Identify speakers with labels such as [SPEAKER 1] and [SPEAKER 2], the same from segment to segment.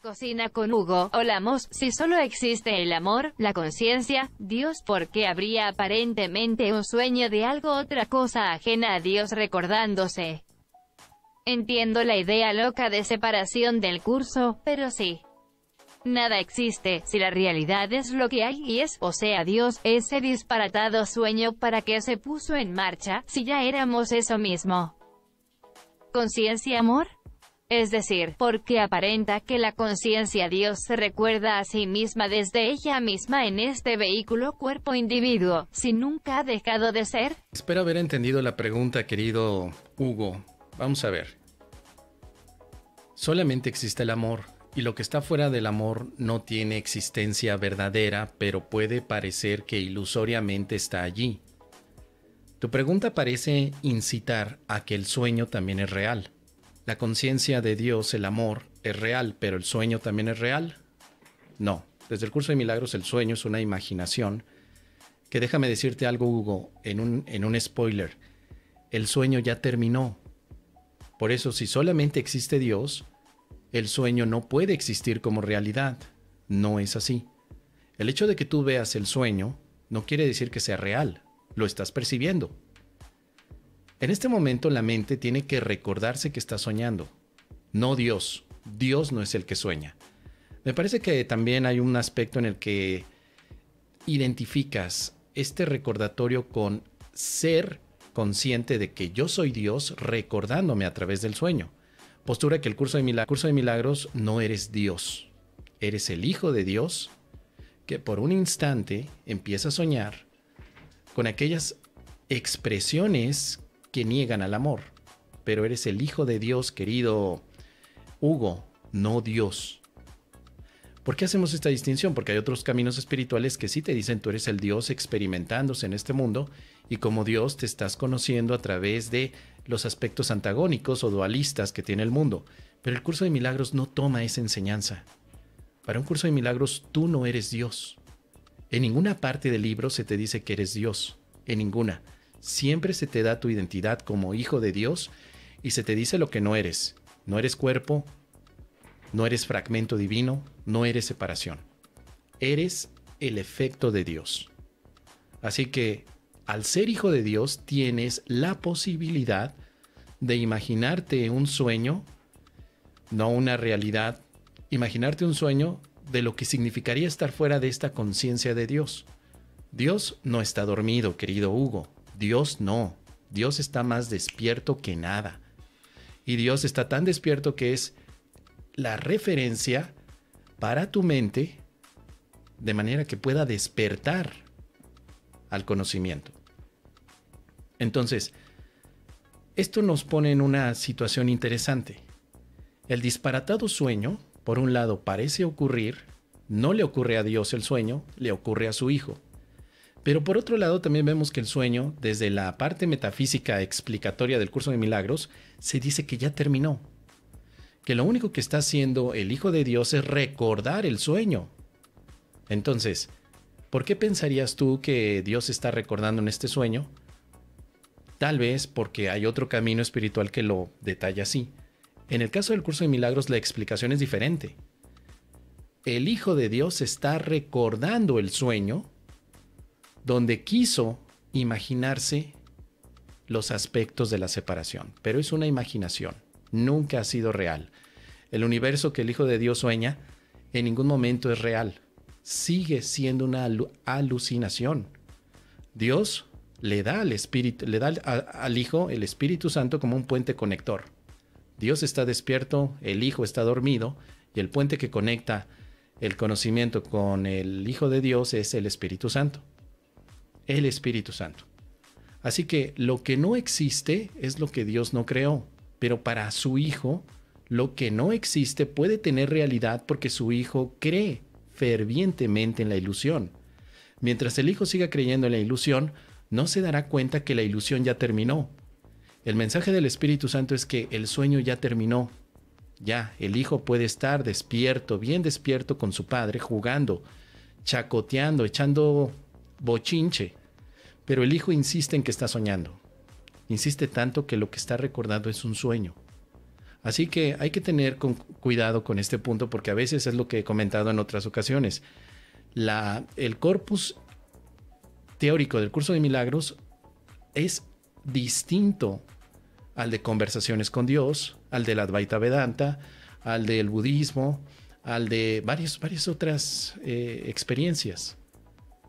[SPEAKER 1] Cocina con Hugo. Hablamos, si solo existe el amor, la conciencia, Dios, ¿por qué habría aparentemente un sueño de algo otra cosa ajena a Dios recordándose? Entiendo la idea loca de separación del curso, pero sí. Nada existe, si la realidad es lo que hay y es, o sea Dios, ese disparatado sueño para que se puso en marcha, si ya éramos eso mismo. ¿Conciencia amor? Es decir, porque aparenta que la conciencia Dios se recuerda a sí misma desde ella misma en este vehículo cuerpo-individuo, si nunca ha dejado de ser.
[SPEAKER 2] Espero haber entendido la pregunta, querido Hugo. Vamos a ver. Solamente existe el amor, y lo que está fuera del amor no tiene existencia verdadera, pero puede parecer que ilusoriamente está allí. Tu pregunta parece incitar a que el sueño también es real. ¿La conciencia de Dios, el amor, es real, pero el sueño también es real? No. Desde el curso de milagros el sueño es una imaginación que déjame decirte algo, Hugo, en un, en un spoiler. El sueño ya terminó. Por eso, si solamente existe Dios, el sueño no puede existir como realidad. No es así. El hecho de que tú veas el sueño no quiere decir que sea real. Lo estás percibiendo. En este momento la mente tiene que recordarse que está soñando, no Dios. Dios no es el que sueña. Me parece que también hay un aspecto en el que identificas este recordatorio con ser consciente de que yo soy Dios recordándome a través del sueño. Postura que el curso de, milagros, curso de milagros no eres Dios, eres el Hijo de Dios que por un instante empieza a soñar con aquellas expresiones que niegan al amor. Pero eres el Hijo de Dios, querido Hugo, no Dios. ¿Por qué hacemos esta distinción? Porque hay otros caminos espirituales que sí te dicen tú eres el Dios experimentándose en este mundo y como Dios te estás conociendo a través de los aspectos antagónicos o dualistas que tiene el mundo. Pero el curso de milagros no toma esa enseñanza. Para un curso de milagros tú no eres Dios. En ninguna parte del libro se te dice que eres Dios. En ninguna. Siempre se te da tu identidad como hijo de Dios y se te dice lo que no eres. No eres cuerpo, no eres fragmento divino, no eres separación. Eres el efecto de Dios. Así que al ser hijo de Dios tienes la posibilidad de imaginarte un sueño, no una realidad, imaginarte un sueño de lo que significaría estar fuera de esta conciencia de Dios. Dios no está dormido, querido Hugo. Dios no. Dios está más despierto que nada. Y Dios está tan despierto que es la referencia para tu mente de manera que pueda despertar al conocimiento. Entonces, esto nos pone en una situación interesante. El disparatado sueño, por un lado, parece ocurrir, no le ocurre a Dios el sueño, le ocurre a su Hijo. Pero por otro lado también vemos que el sueño, desde la parte metafísica explicatoria del curso de milagros, se dice que ya terminó. Que lo único que está haciendo el Hijo de Dios es recordar el sueño. Entonces, ¿por qué pensarías tú que Dios está recordando en este sueño? Tal vez porque hay otro camino espiritual que lo detalla así. En el caso del curso de milagros la explicación es diferente. El Hijo de Dios está recordando el sueño donde quiso imaginarse los aspectos de la separación, pero es una imaginación, nunca ha sido real. El universo que el Hijo de Dios sueña en ningún momento es real, sigue siendo una alucinación. Dios le da al espíritu, le da al Hijo el Espíritu Santo como un puente conector. Dios está despierto, el Hijo está dormido y el puente que conecta el conocimiento con el Hijo de Dios es el Espíritu Santo el Espíritu Santo. Así que lo que no existe es lo que Dios no creó, pero para su Hijo, lo que no existe puede tener realidad porque su Hijo cree fervientemente en la ilusión. Mientras el Hijo siga creyendo en la ilusión, no se dará cuenta que la ilusión ya terminó. El mensaje del Espíritu Santo es que el sueño ya terminó. Ya, el Hijo puede estar despierto, bien despierto con su Padre, jugando, chacoteando, echando bochinche, pero el hijo insiste en que está soñando. Insiste tanto que lo que está recordando es un sueño. Así que hay que tener cuidado con este punto porque a veces es lo que he comentado en otras ocasiones. El corpus teórico del curso de milagros es distinto al de conversaciones con Dios, al del Advaita Vedanta, al del budismo, al de varias, varias otras eh, experiencias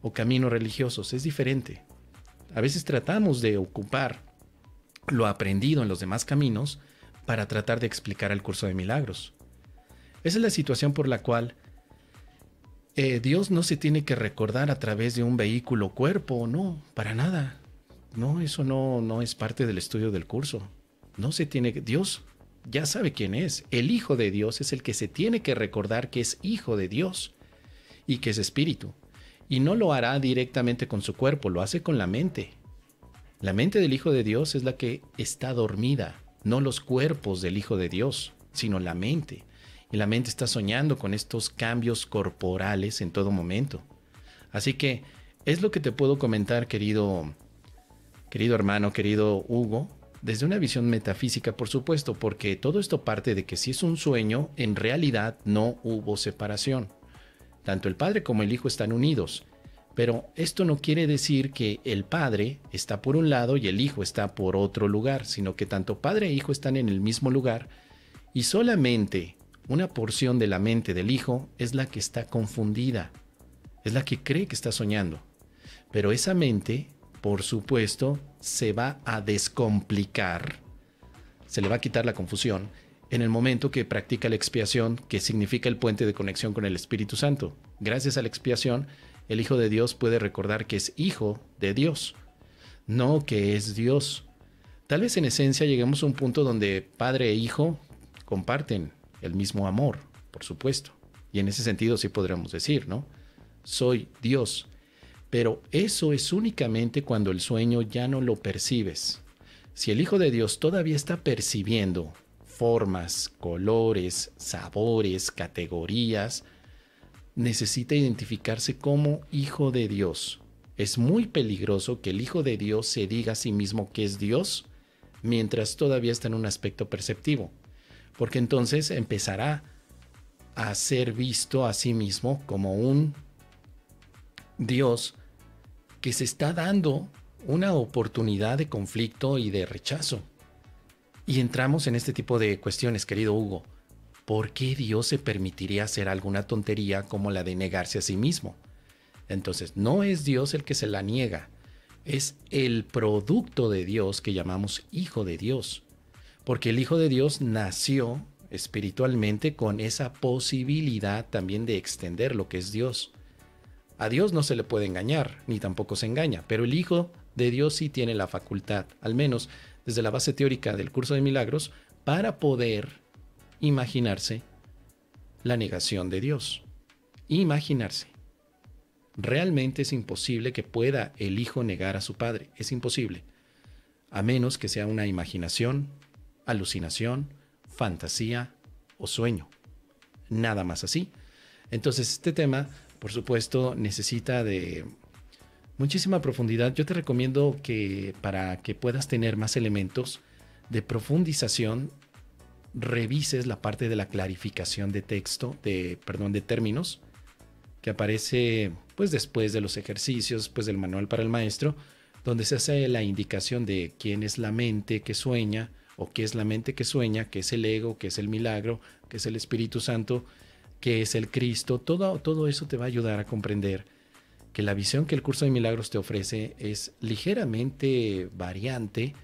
[SPEAKER 2] o caminos religiosos. Es diferente. A veces tratamos de ocupar lo aprendido en los demás caminos para tratar de explicar el curso de milagros. Esa es la situación por la cual eh, Dios no se tiene que recordar a través de un vehículo cuerpo, no, para nada. No, eso no, no es parte del estudio del curso. No se tiene que... Dios ya sabe quién es. El Hijo de Dios es el que se tiene que recordar que es Hijo de Dios y que es espíritu. Y no lo hará directamente con su cuerpo, lo hace con la mente. La mente del Hijo de Dios es la que está dormida, no los cuerpos del Hijo de Dios, sino la mente. Y la mente está soñando con estos cambios corporales en todo momento. Así que es lo que te puedo comentar, querido, querido hermano, querido Hugo, desde una visión metafísica, por supuesto, porque todo esto parte de que si es un sueño, en realidad no hubo separación. Tanto el Padre como el Hijo están unidos. Pero esto no quiere decir que el Padre está por un lado y el Hijo está por otro lugar, sino que tanto Padre e Hijo están en el mismo lugar y solamente una porción de la mente del Hijo es la que está confundida, es la que cree que está soñando. Pero esa mente, por supuesto, se va a descomplicar, se le va a quitar la confusión en el momento que practica la expiación, que significa el puente de conexión con el Espíritu Santo. Gracias a la expiación, el Hijo de Dios puede recordar que es hijo de Dios, no que es Dios. Tal vez en esencia lleguemos a un punto donde padre e hijo comparten el mismo amor, por supuesto. Y en ese sentido sí podríamos decir, ¿no? Soy Dios. Pero eso es únicamente cuando el sueño ya no lo percibes. Si el Hijo de Dios todavía está percibiendo formas, colores, sabores, categorías, necesita identificarse como hijo de Dios. Es muy peligroso que el hijo de Dios se diga a sí mismo que es Dios mientras todavía está en un aspecto perceptivo, porque entonces empezará a ser visto a sí mismo como un Dios que se está dando una oportunidad de conflicto y de rechazo. Y entramos en este tipo de cuestiones, querido Hugo. ¿por qué Dios se permitiría hacer alguna tontería como la de negarse a sí mismo? Entonces, no es Dios el que se la niega, es el producto de Dios que llamamos Hijo de Dios, porque el Hijo de Dios nació espiritualmente con esa posibilidad también de extender lo que es Dios. A Dios no se le puede engañar, ni tampoco se engaña, pero el Hijo de Dios sí tiene la facultad, al menos desde la base teórica del curso de milagros, para poder imaginarse la negación de Dios. Imaginarse. Realmente es imposible que pueda el hijo negar a su padre. Es imposible. A menos que sea una imaginación, alucinación, fantasía o sueño. Nada más así. Entonces este tema, por supuesto, necesita de muchísima profundidad. Yo te recomiendo que para que puedas tener más elementos de profundización, revises la parte de la clarificación de texto, de, perdón, de términos, que aparece pues después de los ejercicios, después del manual para el maestro, donde se hace la indicación de quién es la mente que sueña, o qué es la mente que sueña, qué es el ego, qué es el milagro, qué es el Espíritu Santo, qué es el Cristo. Todo, todo eso te va a ayudar a comprender que la visión que el curso de milagros te ofrece es ligeramente variante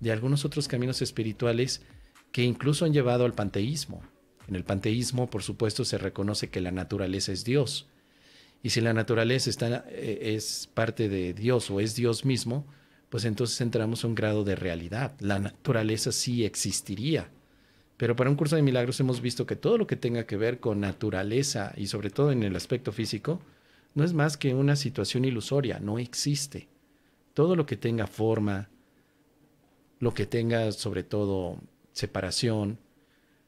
[SPEAKER 2] de algunos otros caminos espirituales que incluso han llevado al panteísmo. En el panteísmo, por supuesto, se reconoce que la naturaleza es Dios. Y si la naturaleza está, eh, es parte de Dios o es Dios mismo, pues entonces entramos a un grado de realidad. La naturaleza sí existiría. Pero para un curso de milagros hemos visto que todo lo que tenga que ver con naturaleza y sobre todo en el aspecto físico, no es más que una situación ilusoria, no existe. Todo lo que tenga forma, lo que tenga sobre todo separación,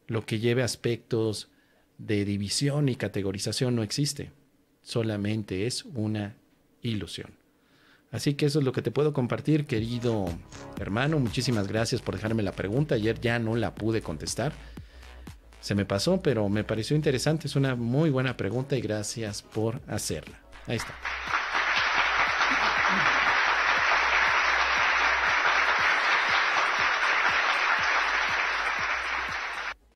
[SPEAKER 2] lo que lleve aspectos de división y categorización no existe, solamente es una ilusión. Así que eso es lo que te puedo compartir, querido hermano. Muchísimas gracias por dejarme la pregunta. Ayer ya no la pude contestar. Se me pasó, pero me pareció interesante. Es una muy buena pregunta y gracias por hacerla. Ahí está.